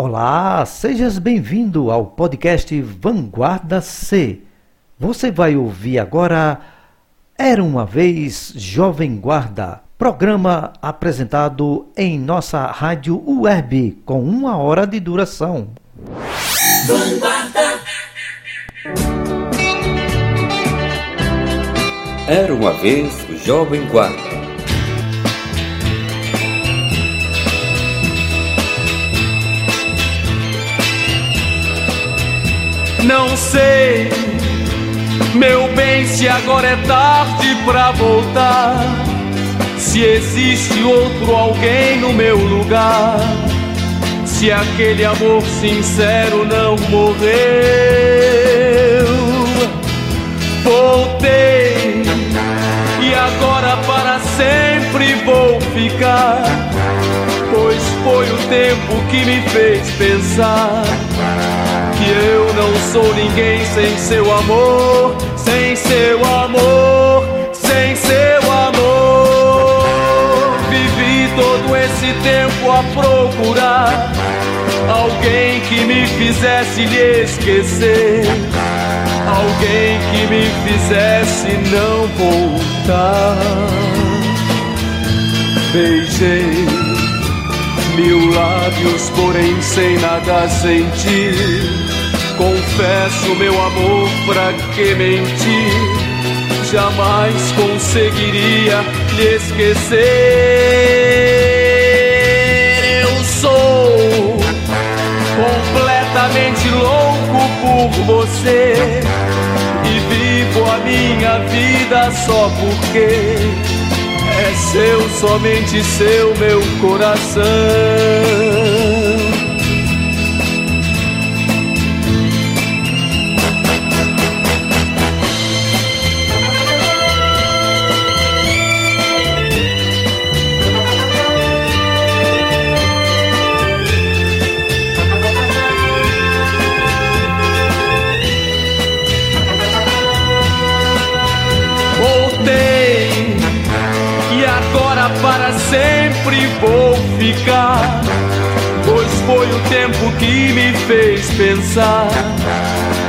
Olá, sejas bem-vindo ao podcast Vanguarda C. Você vai ouvir agora Era uma vez Jovem Guarda, programa apresentado em nossa rádio web com uma hora de duração. Vanguarda. Era uma vez Jovem Guarda. Não sei, meu bem, se agora é tarde pra voltar. Se existe outro alguém no meu lugar. Se aquele amor sincero não morreu. Voltei e agora para sempre vou ficar. Pois foi o tempo que me fez pensar que eu não sou ninguém sem seu amor, sem seu amor, sem seu amor. Vivi todo esse tempo a procurar alguém que me fizesse lhe esquecer, alguém que me fizesse não voltar. Beijei mil lábios, porém sem nada sentir Confesso meu amor, pra que mentir? Jamais conseguiria lhe esquecer. Eu sou completamente louco por você e vivo a minha vida só porque é seu, somente seu, meu coração. Sempre vou ficar. Pois foi o tempo que me fez pensar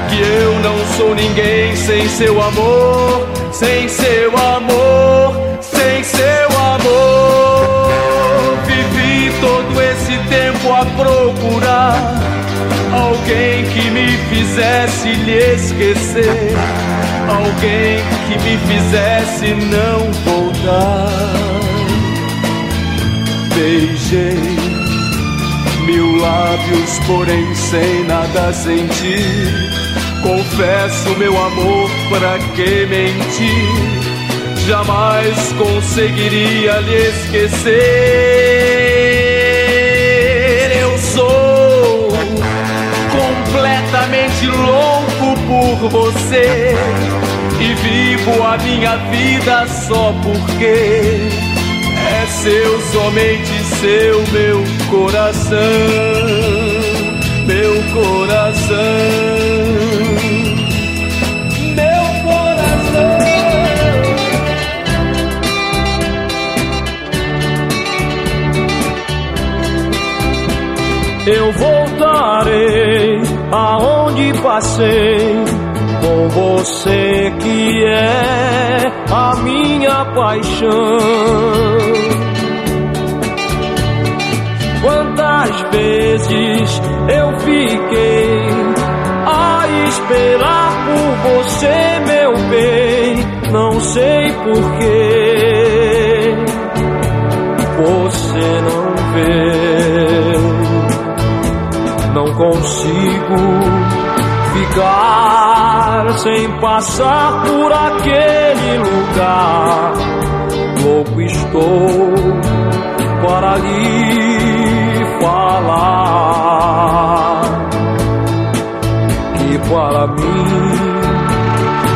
que eu não sou ninguém sem seu amor, sem seu amor, sem seu amor. Vivi todo esse tempo a procurar alguém que me fizesse lhe esquecer, alguém que me fizesse não voltar beijei mil lábios, porém sem nada sentir. Confesso meu amor, para que mentir? Jamais conseguiria lhe esquecer. Eu sou completamente louco por você e vivo a minha vida só porque seu, somente seu, meu coração, meu coração. Eu voltarei aonde passei com você que é a minha paixão. Quantas vezes eu fiquei a esperar por você, meu bem, não sei porquê. Você não vê, não consigo ficar sem passar por aquele lugar. Louco estou para lhe falar que para mim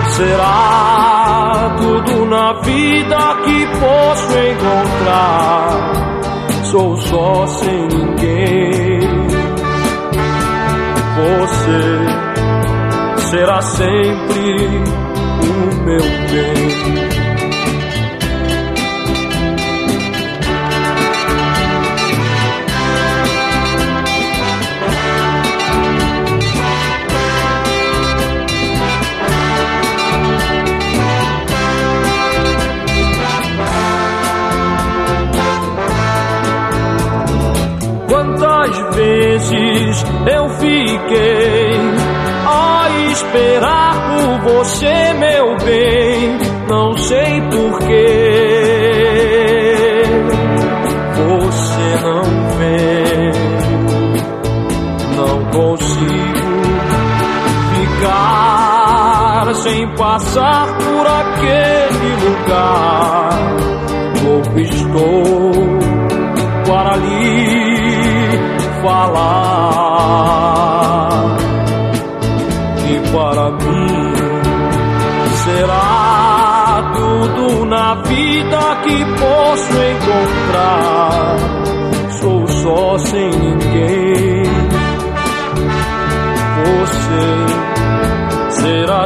será tudo na vida que posso encontrar. Sou só sem ninguém. Você será sempre o meu bem. Quantas vezes eu fiquei esperar por você, meu bem, não sei porquê. Você não vem, não consigo ficar sem passar por aquele lugar. Louco estou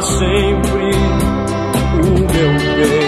sempre o meu bem.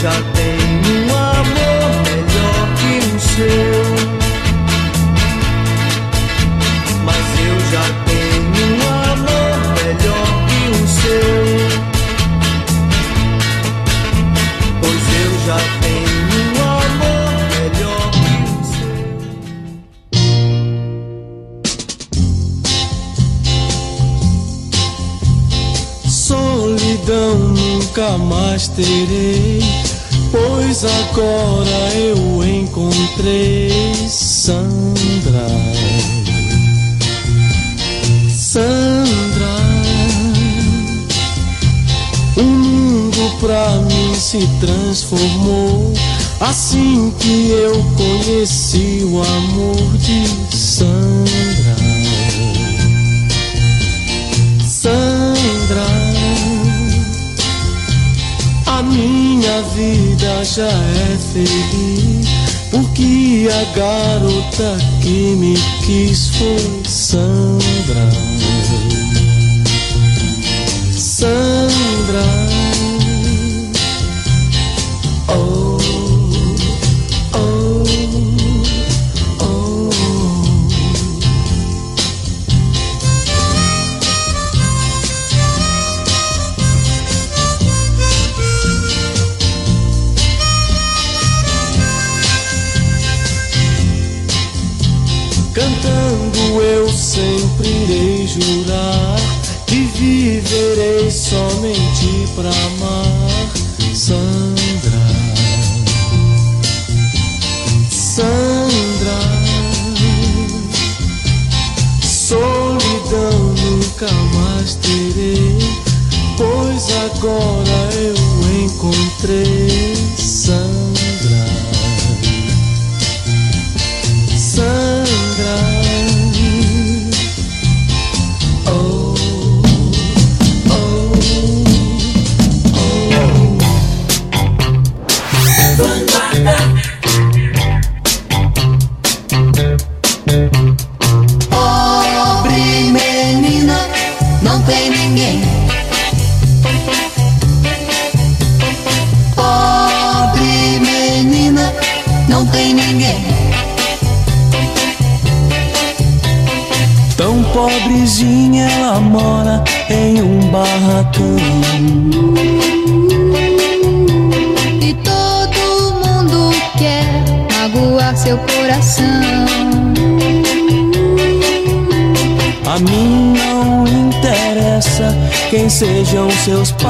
já tem um amor melhor que o seu. Mas eu já tenho um amor melhor que o seu. Pois eu já tenho um amor melhor que o seu. Solidão nunca mais terei pra mim se transformou. Assim que eu conheci o amor de Sandra. Sandra, a minha vida já é feliz. Porque a garota que me quis foi Sandra. Sandra. Pra amar Sandra. Sandra. Solidão nunca mais terei Pois agora eu encontrei sejam seus pais.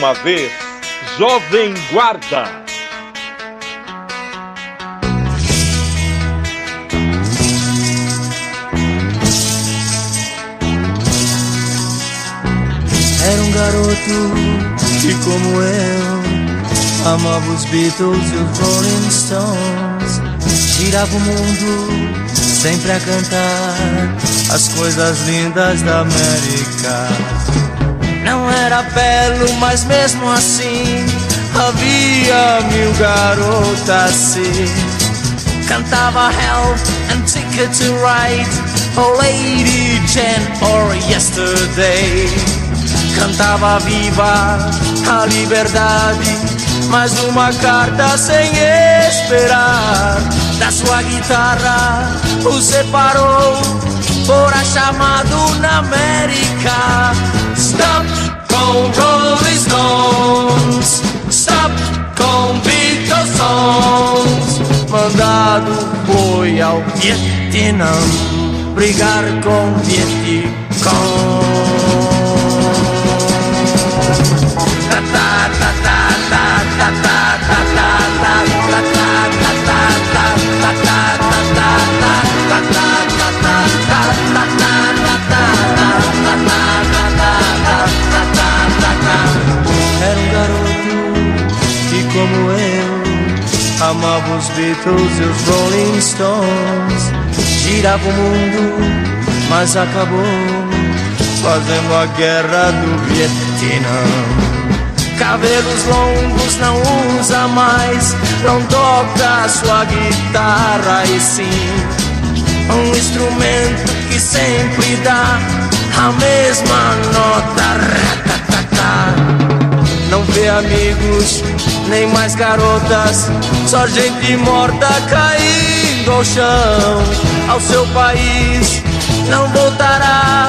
uma vez Jovem Guarda. Era um garoto que, como eu, amava os Beatles e os Rolling Stones. Girava o mundo sempre a cantar as coisas lindas da América. Era belo, mas mesmo assim havia mil garotas assim. Cantava Help and Ticket to Ride, Oh Lady Jane or Yesterday. Cantava Viva a Liberdade, mais uma carta sem esperar. Da sua guitarra o separou, foi ao Vietnã brigar com Vietcong. Amava os Beatles e os Rolling Stones. Girava o mundo, mas acabou fazendo a guerra do Vietnã. Cabelos longos não usa mais, não toca sua guitarra e sim um instrumento que sempre dá a mesma nota. Não vê amigos, nem mais garotas, só gente morta caindo ao chão. Ao seu país não voltará,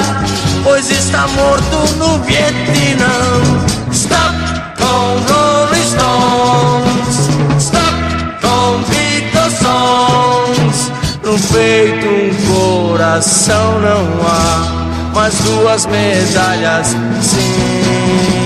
pois está morto no Vietnã. Stop com Rolling Stones, stop com Beatles Songs. No peito um coração não há, mas duas medalhas sim.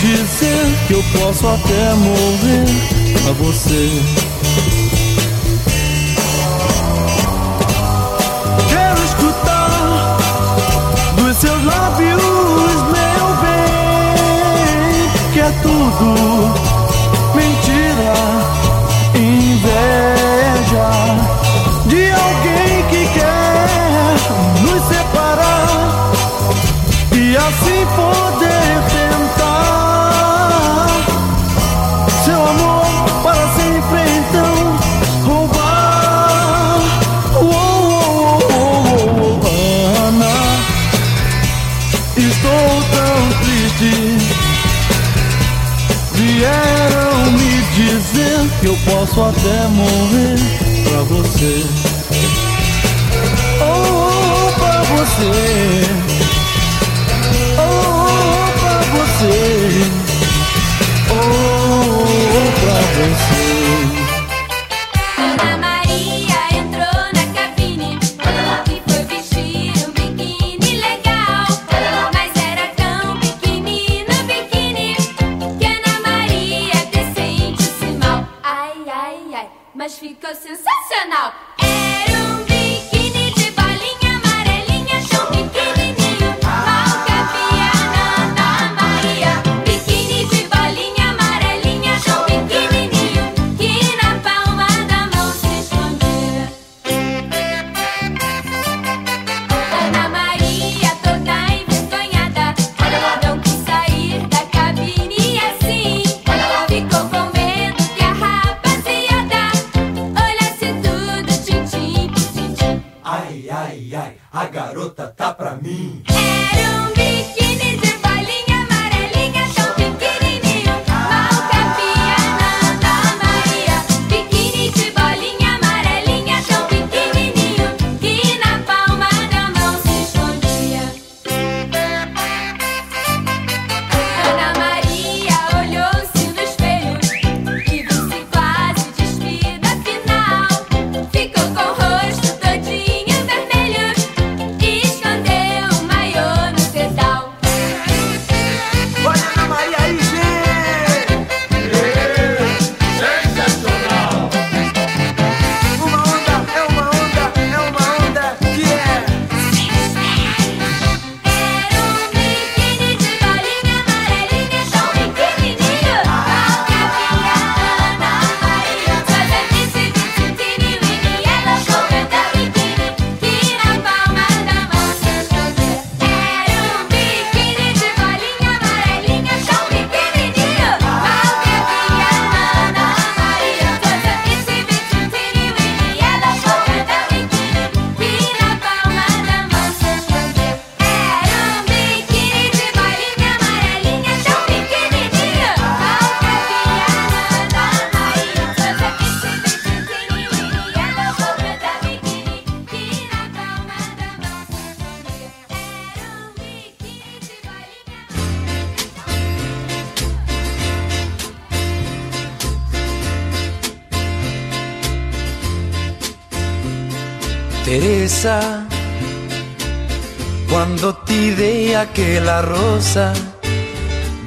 Dizer que eu posso até morrer pra você. Quero escutar dos seus lábios, meu bem, que é tudo posso até morrer pra você. Oh, pra você. você, oh, pra você. Ai, ai, ai, a garota tá pra mim.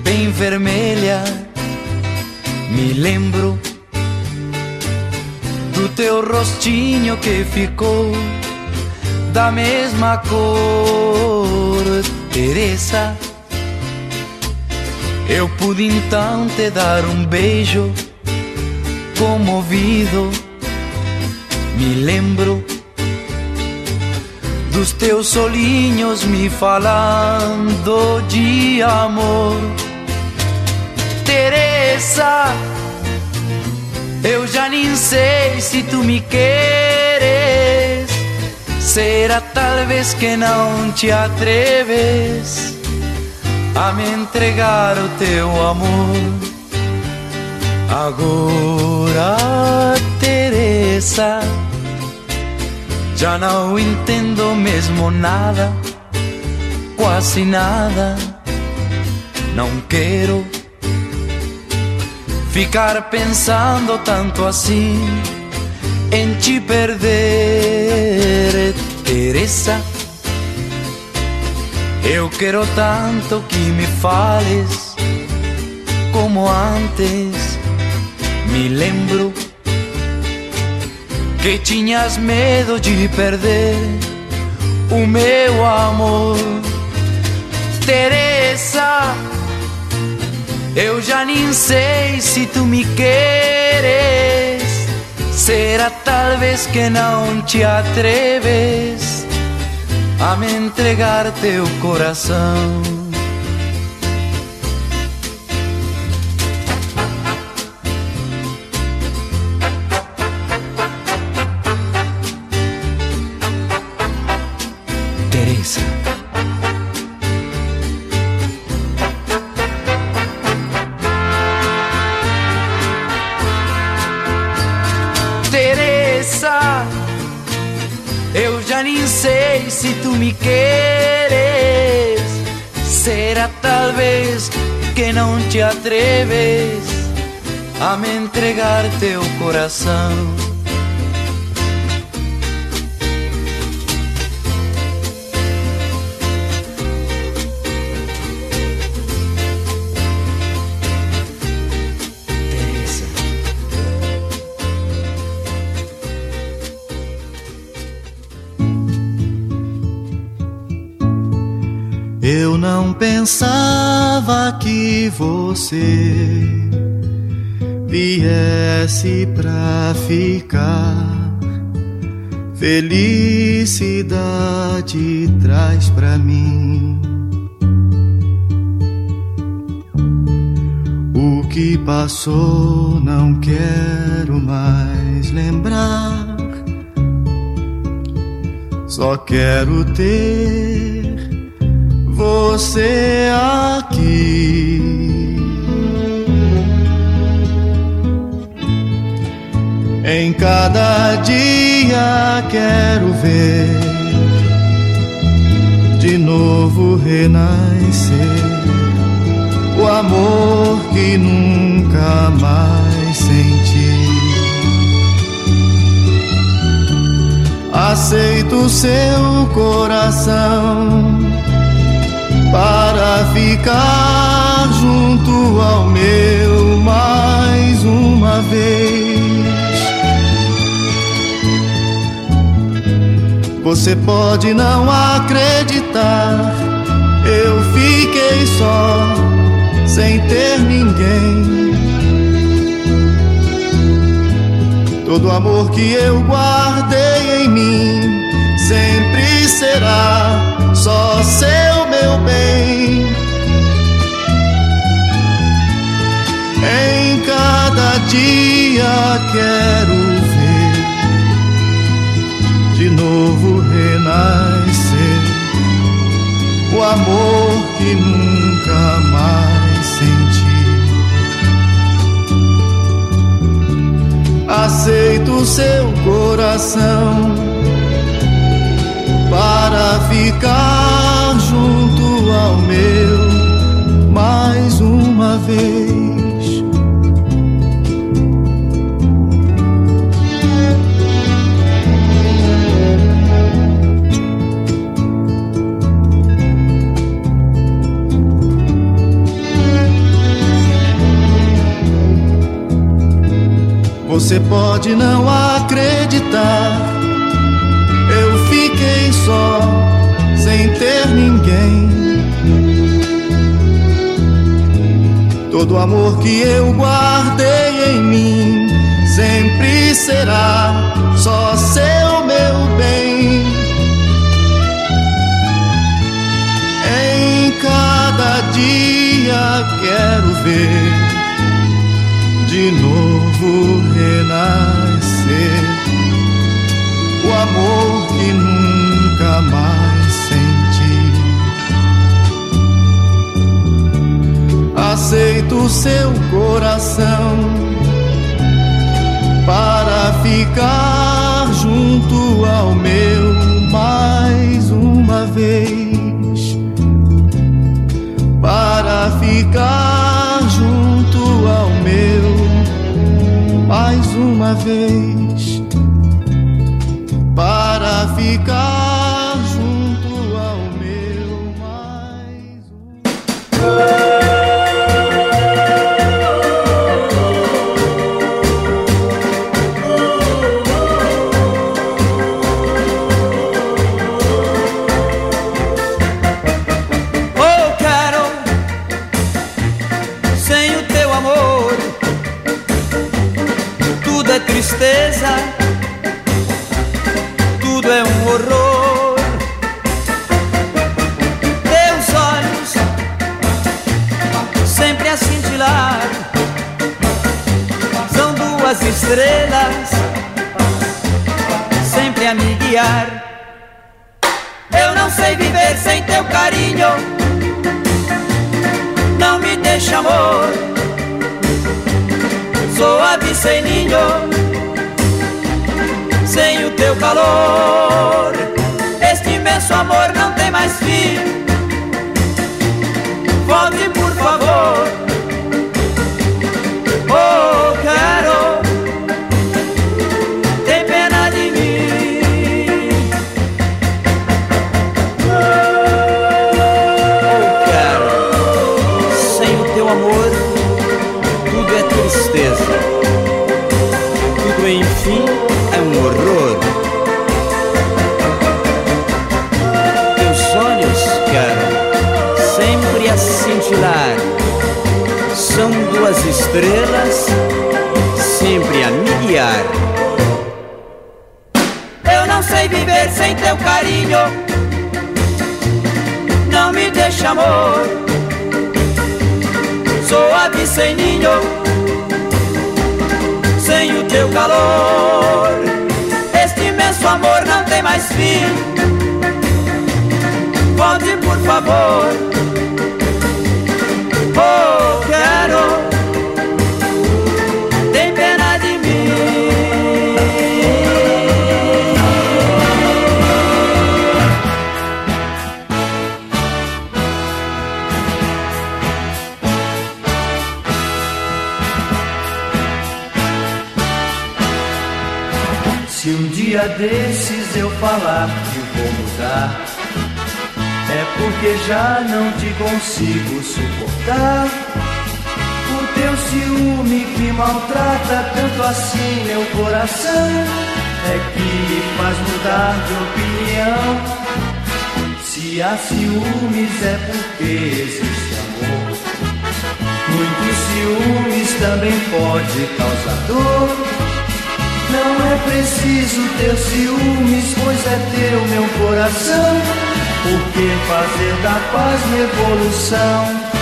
Bem vermelha, me lembro do teu rostinho que ficou da mesma cor, Teresa. Eu pude então te dar um beijo comovido. Me lembro dos teus olhinhos me falando de amor. Teresa, eu já nem sei se tu me queres. Será talvez que não te atreves a me entregar o teu amor. Agora, Teresa, já não entendo mesmo nada, quase nada. Não quero ficar pensando tanto assim em te perder, Teresa. Eu quero tanto que me fales como antes. Me lembro que tinhas medo de perder o meu amor, Teresa. Eu já nem sei se tu me queres. Será talvez que não te atreves a me entregar teu coração. Teresa. Teresa, eu já nem sei se tu me queres. Será talvez que não te atreves a me entregar teu coração. Não pensava que você viesse pra ficar. Felicidade traz pra mim o que passou. Não quero mais lembrar. Só quero ter você aqui. Em cada dia quero ver de novo renascer o amor que nunca mais senti. Aceito seu coração para ficar junto ao meu mais uma vez. Você pode não acreditar, eu fiquei só, sem ter ninguém. Todo amor que eu guardei em mim sempre será só seu meu bem. Em cada dia quero ver de novo renascer o amor que nunca mais senti. Aceito seu coração para ficar junto ao meu mais uma vez. Você pode não acreditar. Eu fiquei só, sem ter ninguém. Todo amor que eu guardei em mim sempre será só seu meu bem. Em cada dia quero ver de novo renascer o amor que Aceito seu coração para ficar junto ao meu mais uma vez. Para ficar junto ao meu mais uma vez guiar. Eu não sei viver sem teu carinho. Não me deixa amor. Sou ave sem ninho. Sem o teu calor. Este imenso amor não tem mais fim. Volte por favor. Enfim, é um horror. Teus olhos, cara, sempre a cintilar, são duas estrelas, sempre a me guiar. Eu não sei viver sem teu carinho não me deixa amor. Sou ave sem ninho, teu calor. Este imenso amor não tem mais fim. Volte, por favor. Falar que vou mudar, é porque já não te consigo suportar. O teu ciúme que maltrata tanto assim meu coração é que me faz mudar de opinião. Se há ciúmes é porque existe amor. Muitos ciúmes também pode causar dor. Não é preciso ter ciúmes, pois é teu meu coração. Por que fazer da paz revolução?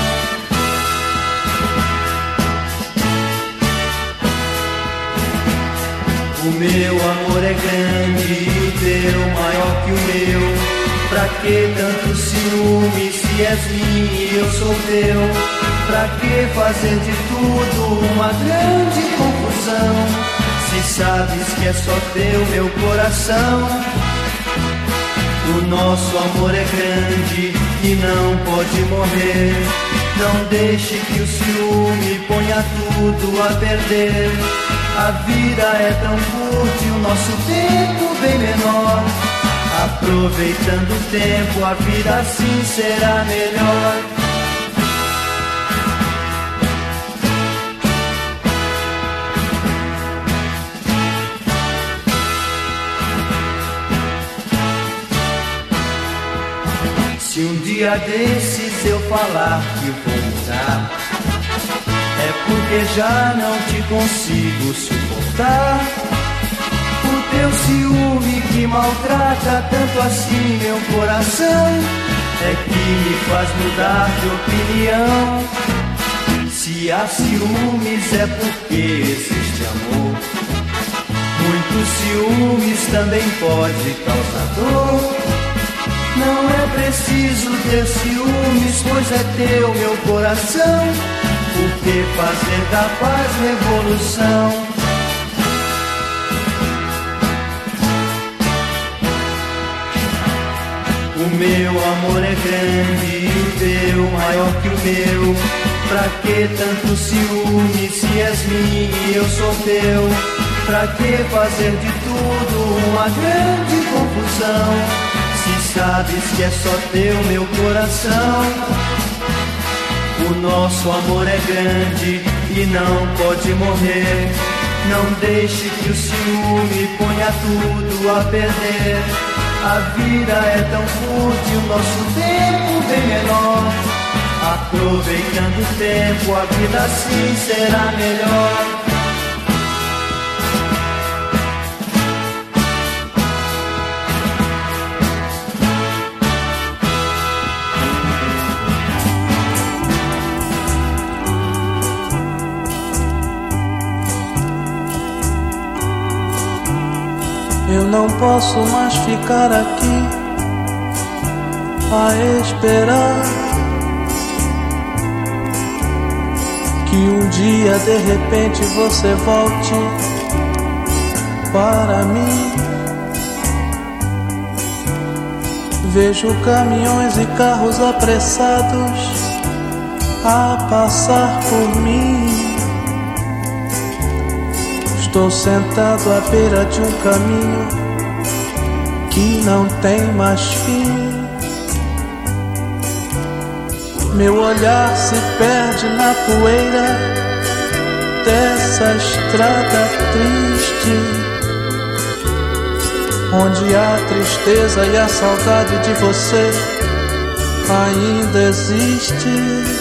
O meu amor é grande e o teu maior que o meu. Pra que tanto ciúme se és minha e eu sou teu? Pra que fazer de tudo uma grande confusão? Se sabes que é só teu meu coração. O nosso amor é grande e não pode morrer. Não deixe que o ciúme ponha tudo a perder. A vida é tão curta e o nosso tempo bem menor. Aproveitando o tempo, a vida assim será melhor. Se um dia desses eu falar que vou mudar, é porque já não te consigo suportar. O teu ciúme que maltrata tanto assim meu coração, é que me faz mudar de opinião. Se há ciúmes é porque existe amor. Muitos ciúmes também pode causar dor. Não é preciso ter ciúmes, pois é teu meu coração. Por que fazer da paz revolução? O meu amor é grande e o teu maior que o meu. Pra que tanto ciúme se és minha e eu sou teu? Pra que fazer de tudo uma grande confusão? Sabes que é só teu meu coração. O nosso amor é grande e não pode morrer. Não deixe que o ciúme ponha tudo a perder. A vida é tão curta e o nosso tempo bem menor. Aproveitando o tempo, a vida assim será melhor. Eu não posso mais ficar aqui a esperar que um dia de repente você volte para mim. Vejo caminhões e carros apressados a passar por mim. Estou sentado à beira de um caminho que não tem mais fim. Meu olhar se perde na poeira dessa estrada triste, onde a tristeza e a saudade de você ainda existe.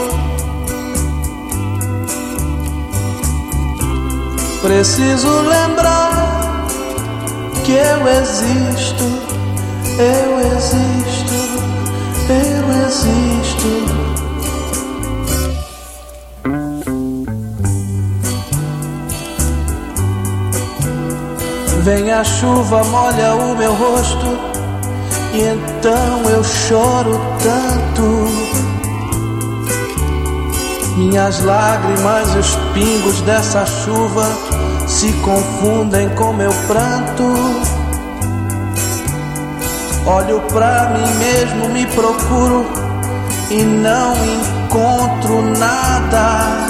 Preciso lembrar que eu existo, eu existo, eu existo. Vem a chuva, molha o meu rosto, e então eu choro tanto. Minhas lágrimas os pingos dessa chuva se confundem com meu pranto. Olho pra mim mesmo, me procuro e não encontro nada.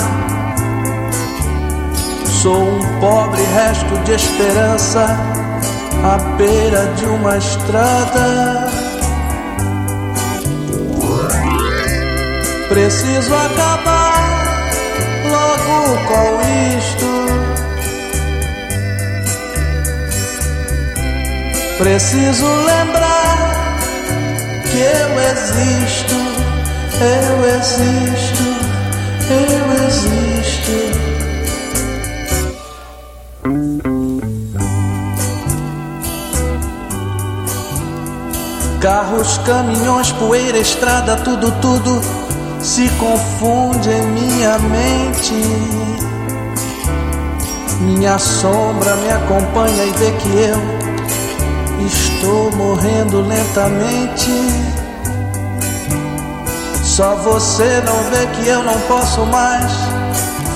Sou um pobre resto de esperança à beira de uma estrada. Preciso acabar logo com isto. Preciso lembrar que eu existo, eu existo, eu existo. Carros, caminhões, poeira, estrada, tudo, tudo se confunde em minha mente. Minha sombra me acompanha e vê que eu estou morrendo lentamente. Só você não vê que eu não posso mais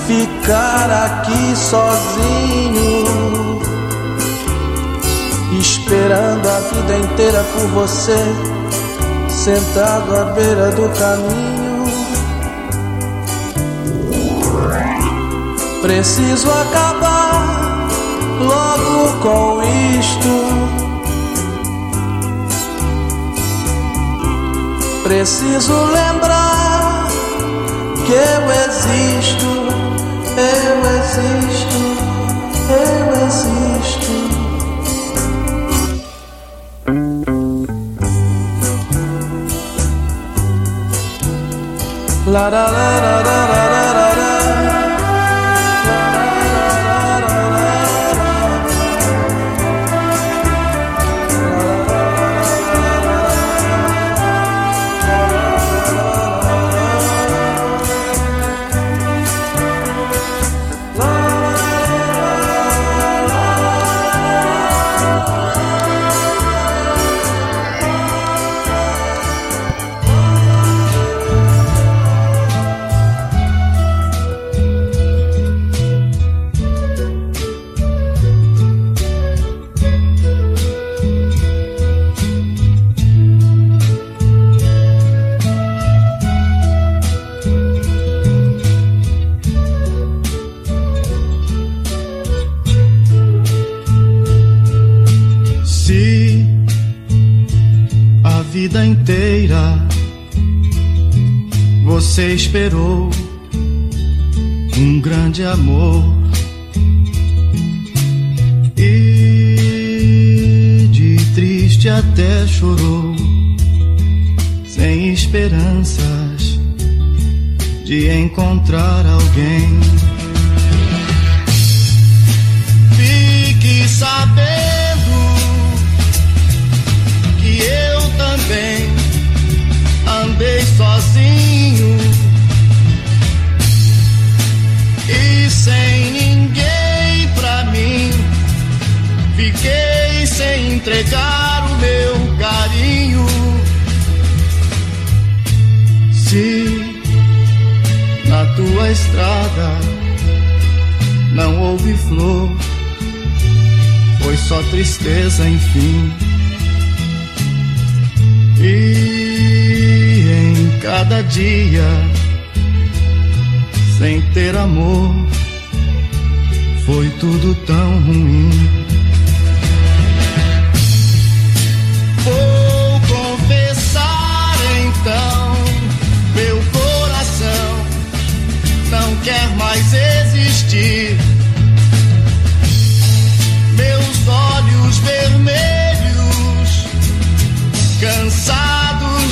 ficar aqui sozinho, esperando a vida inteira por você, sentado à beira do caminho. Preciso acabar logo com isto. Preciso lembrar que eu existo, eu existo, eu existo. La la la la la la. Esperou um grande amor e de triste até chorou, sem esperanças de encontrar alguém. Tristeza, enfim. E em cada dia, sem ter amor, foi tudo tão ruim. Vou confessar então, meu coração não quer mais existir.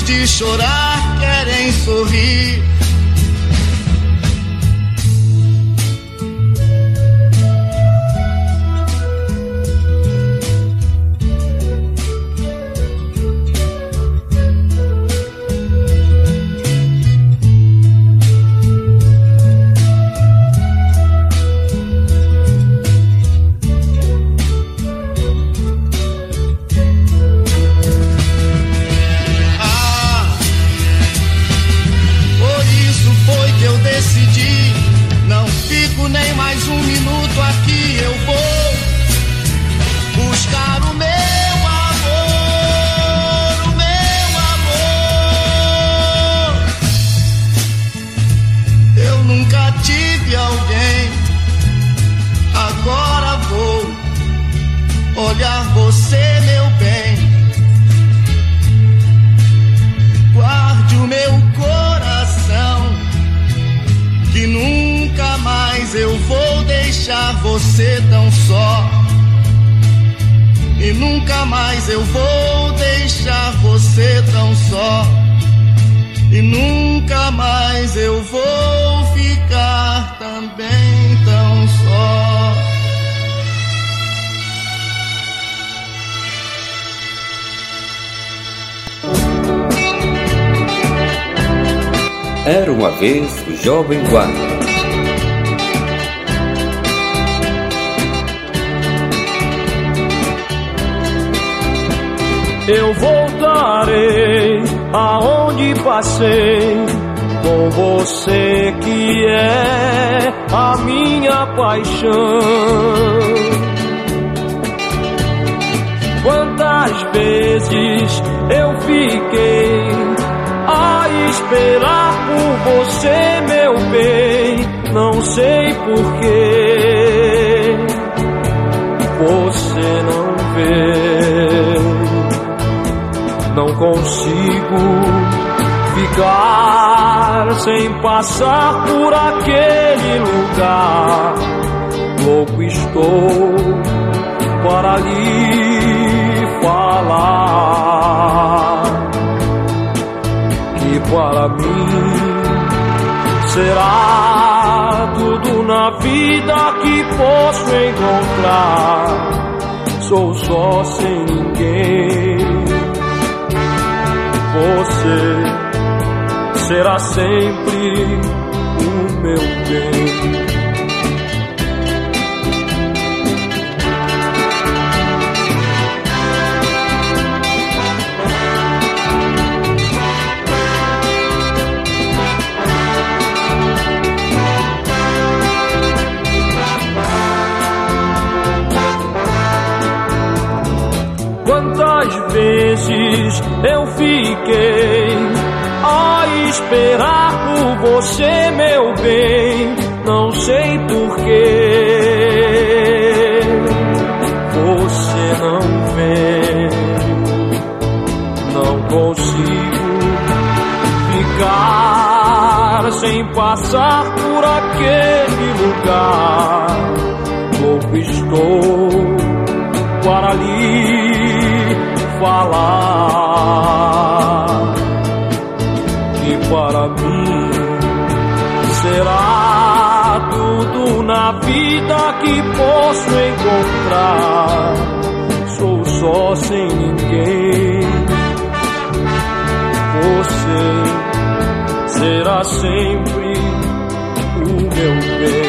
De chorar, querem sorrir. olhar você, meu bem. Guarde o meu coração, que nunca mais eu vou deixar você tão só. E nunca mais eu vou deixar você tão só. E nunca mais eu vou ficar também tão Era uma vez o Jovem Guarda. Eu voltarei aonde passei com você que é a minha paixão. Quantas vezes eu fiquei esperar por você, meu bem, não sei porquê. Você não vê não consigo ficar sem passar por aquele lugar. Louco estou para lhe falar que para mim será tudo na vida que posso encontrar. Sou só sem ninguém você será sempre o meu bem. Vezes eu fiquei a esperar por você, meu bem, não sei porquê. Você não vem, não consigo ficar sem passar por aquele lugar. Louco estou falar que para mim será tudo na vida que posso encontrar. Sou só sem ninguém. Você será sempre o meu bem.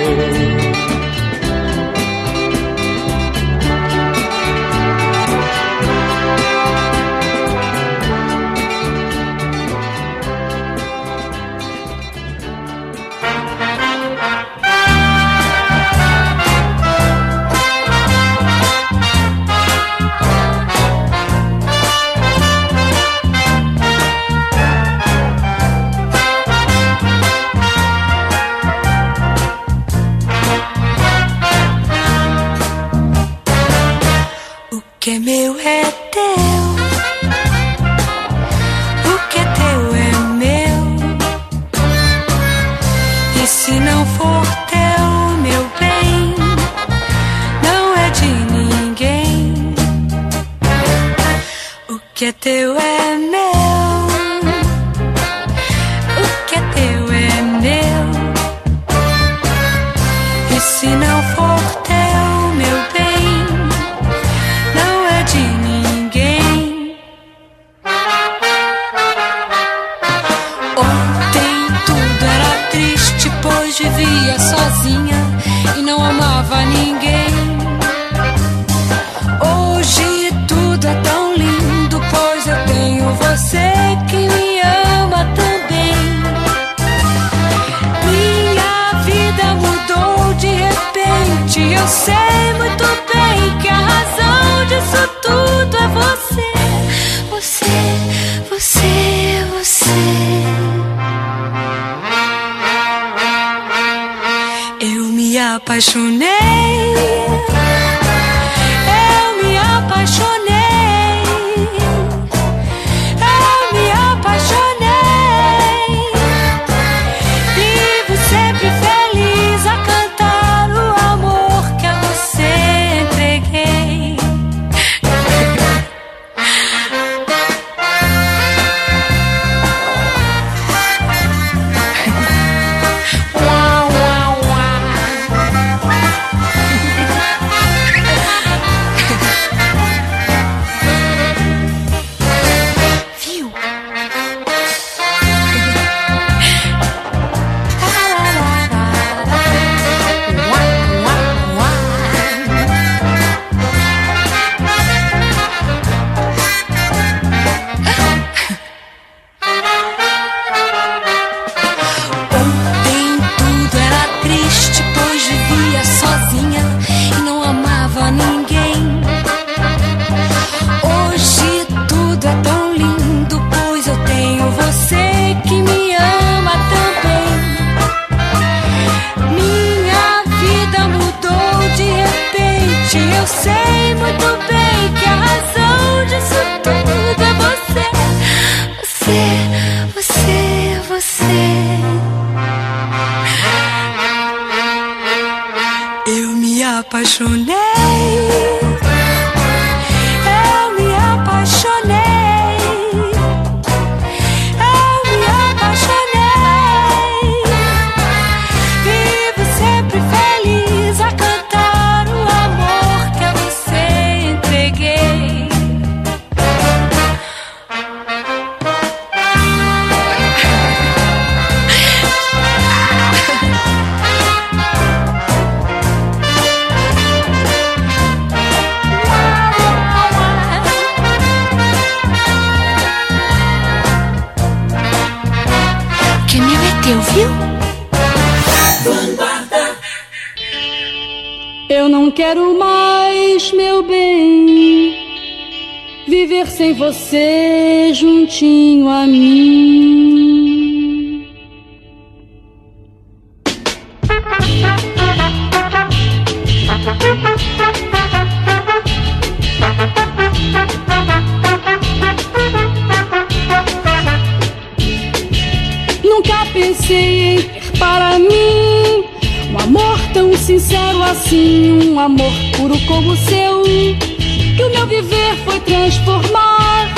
Nunca pensei em ter para mim um amor tão sincero assim, um amor puro como o seu, que o meu viver foi transformar.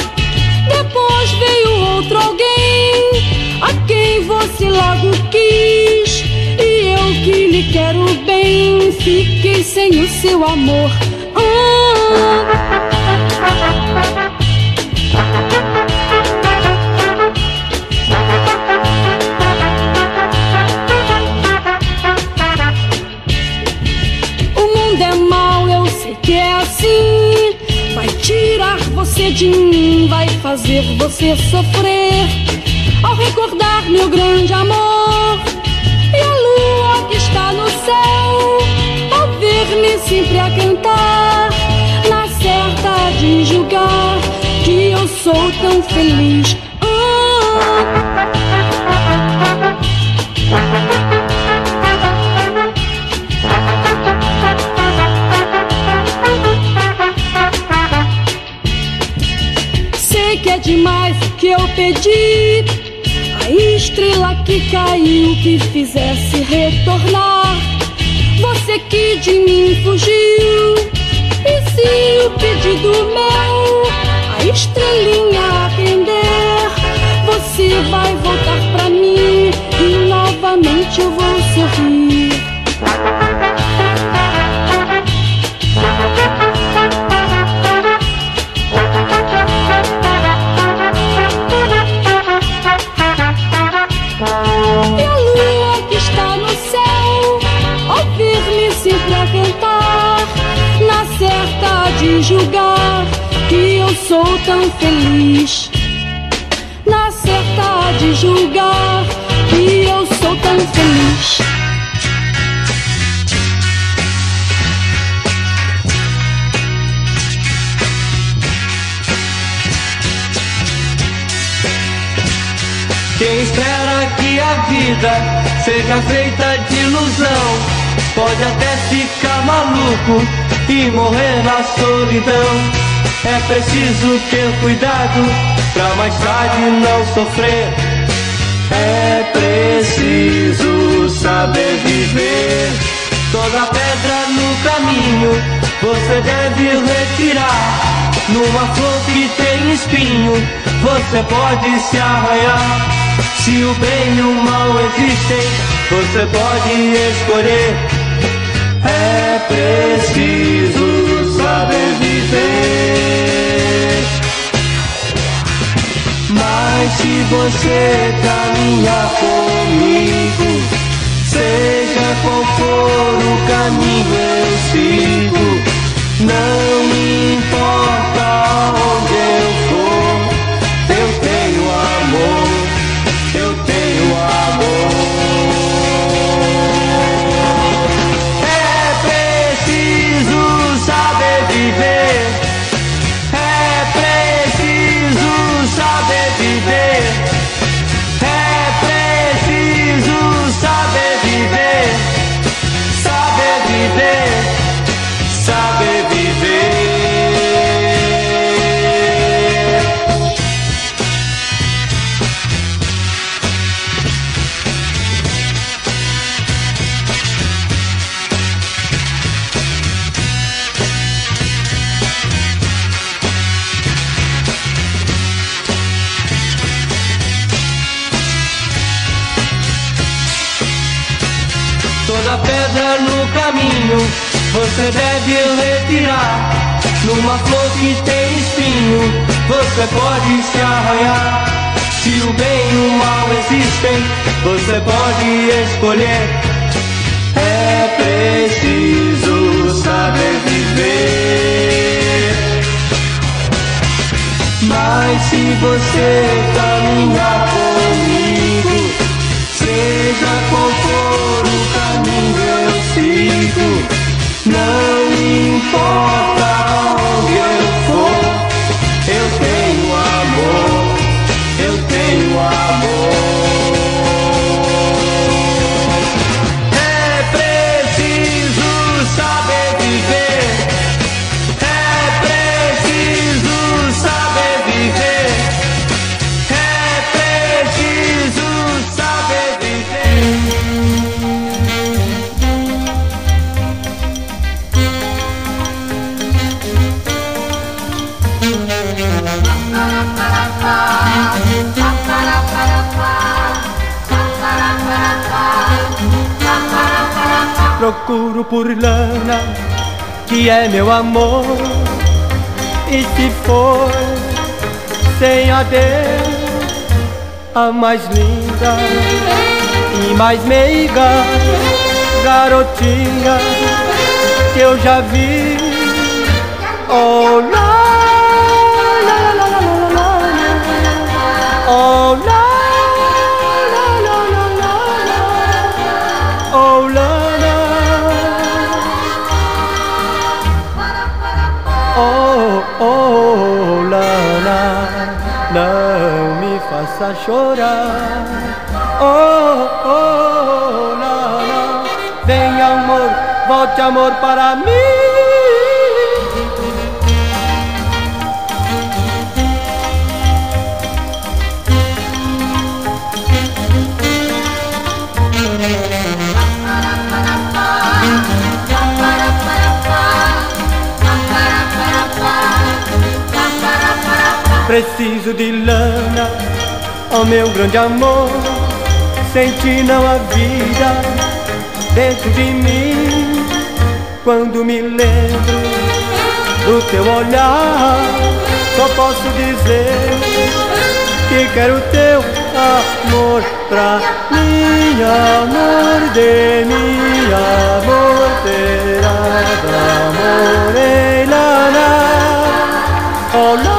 Depois veio outro alguém, a quem você logo quis, que lhe quero bem, fiquei sem o seu amor. O mundo é mau, eu sei que é assim. Vai tirar você de mim, vai fazer você sofrer. Ao recordar meu grande amor sempre a cantar, na certa de julgar que eu sou tão feliz. Sei que é demais que eu pedi. A estrela que caiu que fizesse retornar. Você que de mim fugiu. E se o pedido meu, a estrelinha atender, você vai voltar pra mim e novamente eu vou sorrir. De julgar que eu sou tão feliz. Na certa de julgar que eu sou tão feliz. Quem espera que a vida seja feita de ilusão pode até ficar maluco e morrer na solidão. É preciso ter cuidado pra mais tarde não sofrer. É preciso saber viver. Toda pedra no caminho você deve retirar. Numa flor que tem espinho, você pode se arranhar. Se o bem e o mal existem, você pode escolher. Preciso saber viver. Mas se você caminhar comigo, seja qual for o caminho eu sigo. Não importa onde saber você deve retirar. Numa flor que tem espinho, você pode se arranhar. Se o bem e o mal existem, você pode escolher. É preciso saber viver. Mas se você caminhar comigo, snowing for Procuro por lana, que é meu amor. E se for sem adeus, a mais linda e mais meiga garotinha que eu já vi. Oh, lá, faça chorar. Oh, oh, Lana, vem amor, volte amor para mim. Preciso de lana, ó meu grande amor. Sem ti não há vida dentro de mim. Quando me lembro do teu olhar, só posso dizer que quero teu amor pra mim, amor de mim, amor terá amor ei, la, la. Oh, la,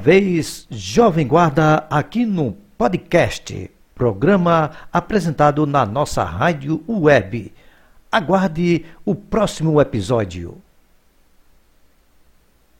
vez Jovem Guarda aqui no podcast, programa apresentado na nossa rádio web. Aguarde o próximo episódio.